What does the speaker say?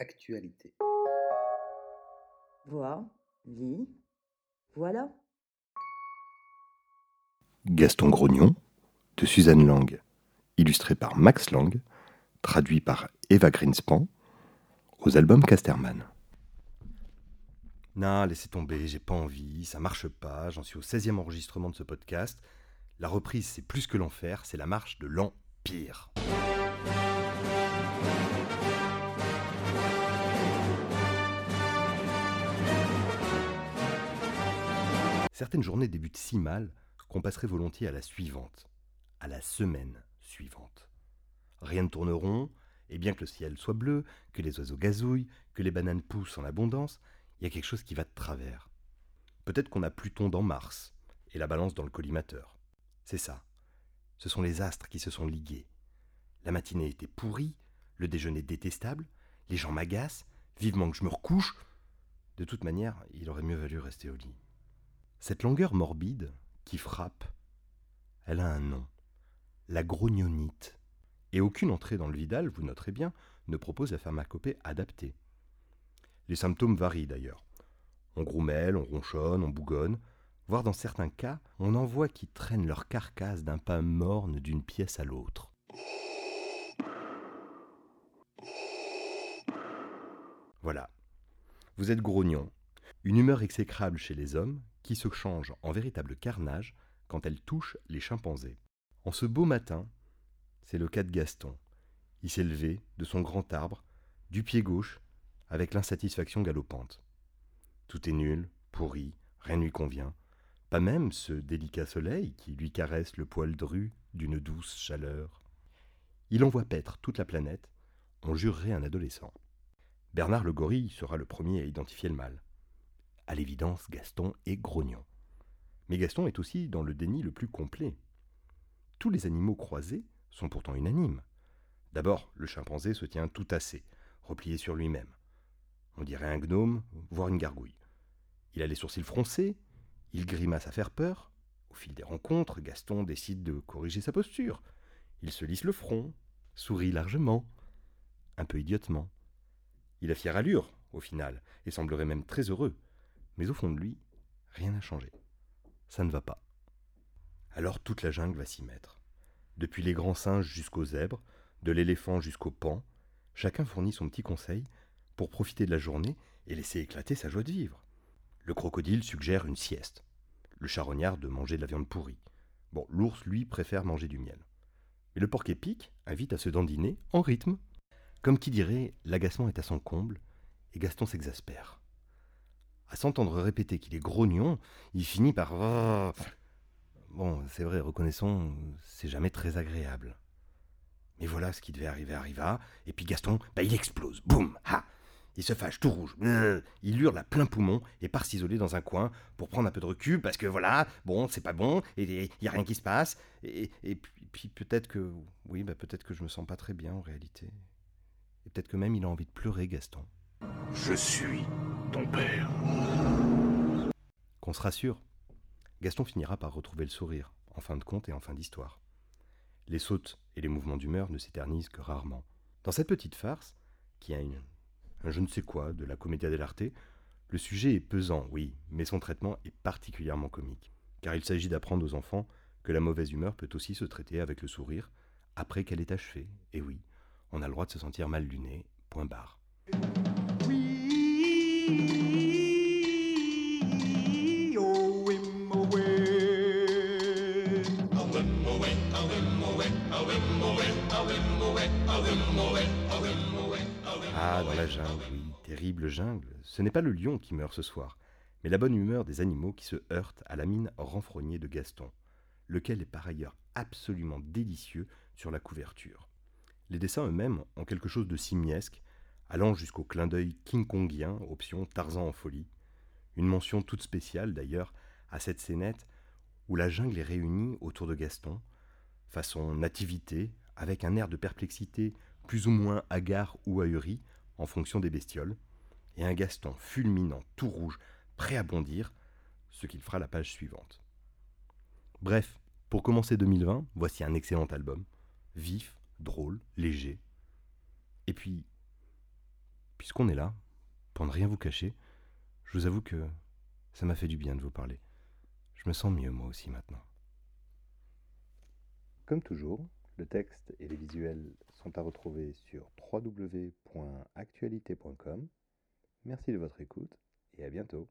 Actualité. Vois, lis, voilà. Gaston Grognon, de Suzanne Lang, illustré par Max Lang, traduit par Eva Greenspan, aux albums Casterman. Non, laissez tomber, j'ai pas envie, ça marche pas, j'en suis au 16e enregistrement de ce podcast. La reprise, c'est plus que l'enfer, c'est la marche de l'Empire. Certaines journées débutent si mal qu'on passerait volontiers à la suivante, à la semaine suivante. Rien ne tourne rond, et bien que le ciel soit bleu, que les oiseaux gazouillent, que les bananes poussent en abondance, il y a quelque chose qui va de travers. Peut-être qu'on a Pluton dans Mars et la balance dans le collimateur. C'est ça. Ce sont les astres qui se sont ligués. La matinée était pourrie, le déjeuner détestable, les gens m'agacent, vivement que je me recouche. De toute manière, il aurait mieux valu rester au lit. Cette longueur morbide qui frappe, elle a un nom, la grognonite. Et aucune entrée dans le Vidal, vous noterez bien, ne propose la pharmacopée adaptée. Les symptômes varient d'ailleurs. On groumelle, on ronchonne, on bougonne, voire dans certains cas, on en voit qui traînent leur carcasse d'un pas morne d'une pièce à l'autre. Voilà. Vous êtes grognon. Une humeur exécrable chez les hommes qui se change en véritable carnage quand elle touche les chimpanzés. En ce beau matin, c'est le cas de Gaston. Il s'est levé de son grand arbre, du pied gauche, avec l'insatisfaction galopante. Tout est nul, pourri, rien ne lui convient, pas même ce délicat soleil qui lui caresse le poil dru d'une douce chaleur. Il envoie paître toute la planète, on jurerait un adolescent. Bernard le gorille sera le premier à identifier le mal. À l'évidence, Gaston est grognon. Mais Gaston est aussi dans le déni le plus complet. Tous les animaux croisés sont pourtant unanimes. D'abord, le chimpanzé se tient tout assez, replié sur lui-même. On dirait un gnome, voire une gargouille. Il a les sourcils froncés, il grimace à faire peur. Au fil des rencontres, Gaston décide de corriger sa posture. Il se lisse le front, sourit largement, un peu idiotement. Il a fière allure, au final, et semblerait même très heureux. Mais au fond de lui, rien n'a changé. Ça ne va pas. Alors toute la jungle va s'y mettre. Depuis les grands singes jusqu'aux zèbres, de l'éléphant jusqu'au pan, chacun fournit son petit conseil pour profiter de la journée et laisser éclater sa joie de vivre. Le crocodile suggère une sieste. Le charognard de manger de la viande pourrie. Bon, l'ours, lui, préfère manger du miel. Mais le porc-épic invite à se dandiner en rythme. Comme qui dirait, l'agacement est à son comble, et Gaston s'exaspère. À s'entendre répéter qu'il est grognon, il finit par... Bon, c'est vrai, reconnaissons, c'est jamais très agréable. Mais voilà, ce qui devait arriver arriva, et puis Gaston, bah, il explose, boum, ha il se fâche tout rouge. Il hurle à plein poumon et part s'isoler dans un coin pour prendre un peu de recul parce que voilà, bon, c'est pas bon et il n'y a rien qui se passe. Et, puis, peut-être que, oui, bah peut-être que je me sens pas très bien en réalité. Et peut-être que même il a envie de pleurer, Gaston. Je suis Qu'on se rassure. Gaston finira par retrouver le sourire, en fin de compte et en fin d'histoire. Les sautes et les mouvements d'humeur ne s'éternisent que rarement. Dans cette petite farce, qui a une un je ne sais quoi de la commedia dell'arte, le sujet est pesant, oui, mais son traitement est particulièrement comique, car il s'agit d'apprendre aux enfants que la mauvaise humeur peut aussi se traiter avec le sourire après qu'elle est achevée. Et oui, on a le droit de se sentir mal luné, point barre. Ah, dans la jungle, oui, terrible jungle. Ce n'est pas le lion qui meurt ce soir, mais la bonne humeur des animaux qui se heurtent à la mine renfrognée de Gaston, lequel est par ailleurs absolument délicieux sur la couverture. Les dessins eux-mêmes ont quelque chose de simiesque, allant jusqu'au clin d'œil king-kongien, option Tarzan en folie. Une mention toute spéciale d'ailleurs à cette scénette où la jungle est réunie autour de Gaston, façon nativité, avec un air de perplexité plus ou moins hagard ou ahuri, en fonction des bestioles, et un Gaston fulminant, tout rouge, prêt à bondir, ce qu'il fera la page suivante. Bref, pour commencer 2020, voici un excellent album, vif, drôle, léger. Et puis, puis puisqu'on est là, pour ne rien vous cacher, je vous avoue que ça m'a fait du bien de vous parler. Je me sens mieux moi aussi maintenant. Comme toujours, le texte et les visuels sont à retrouver sur www.actualité.com. Merci de votre écoute et à bientôt.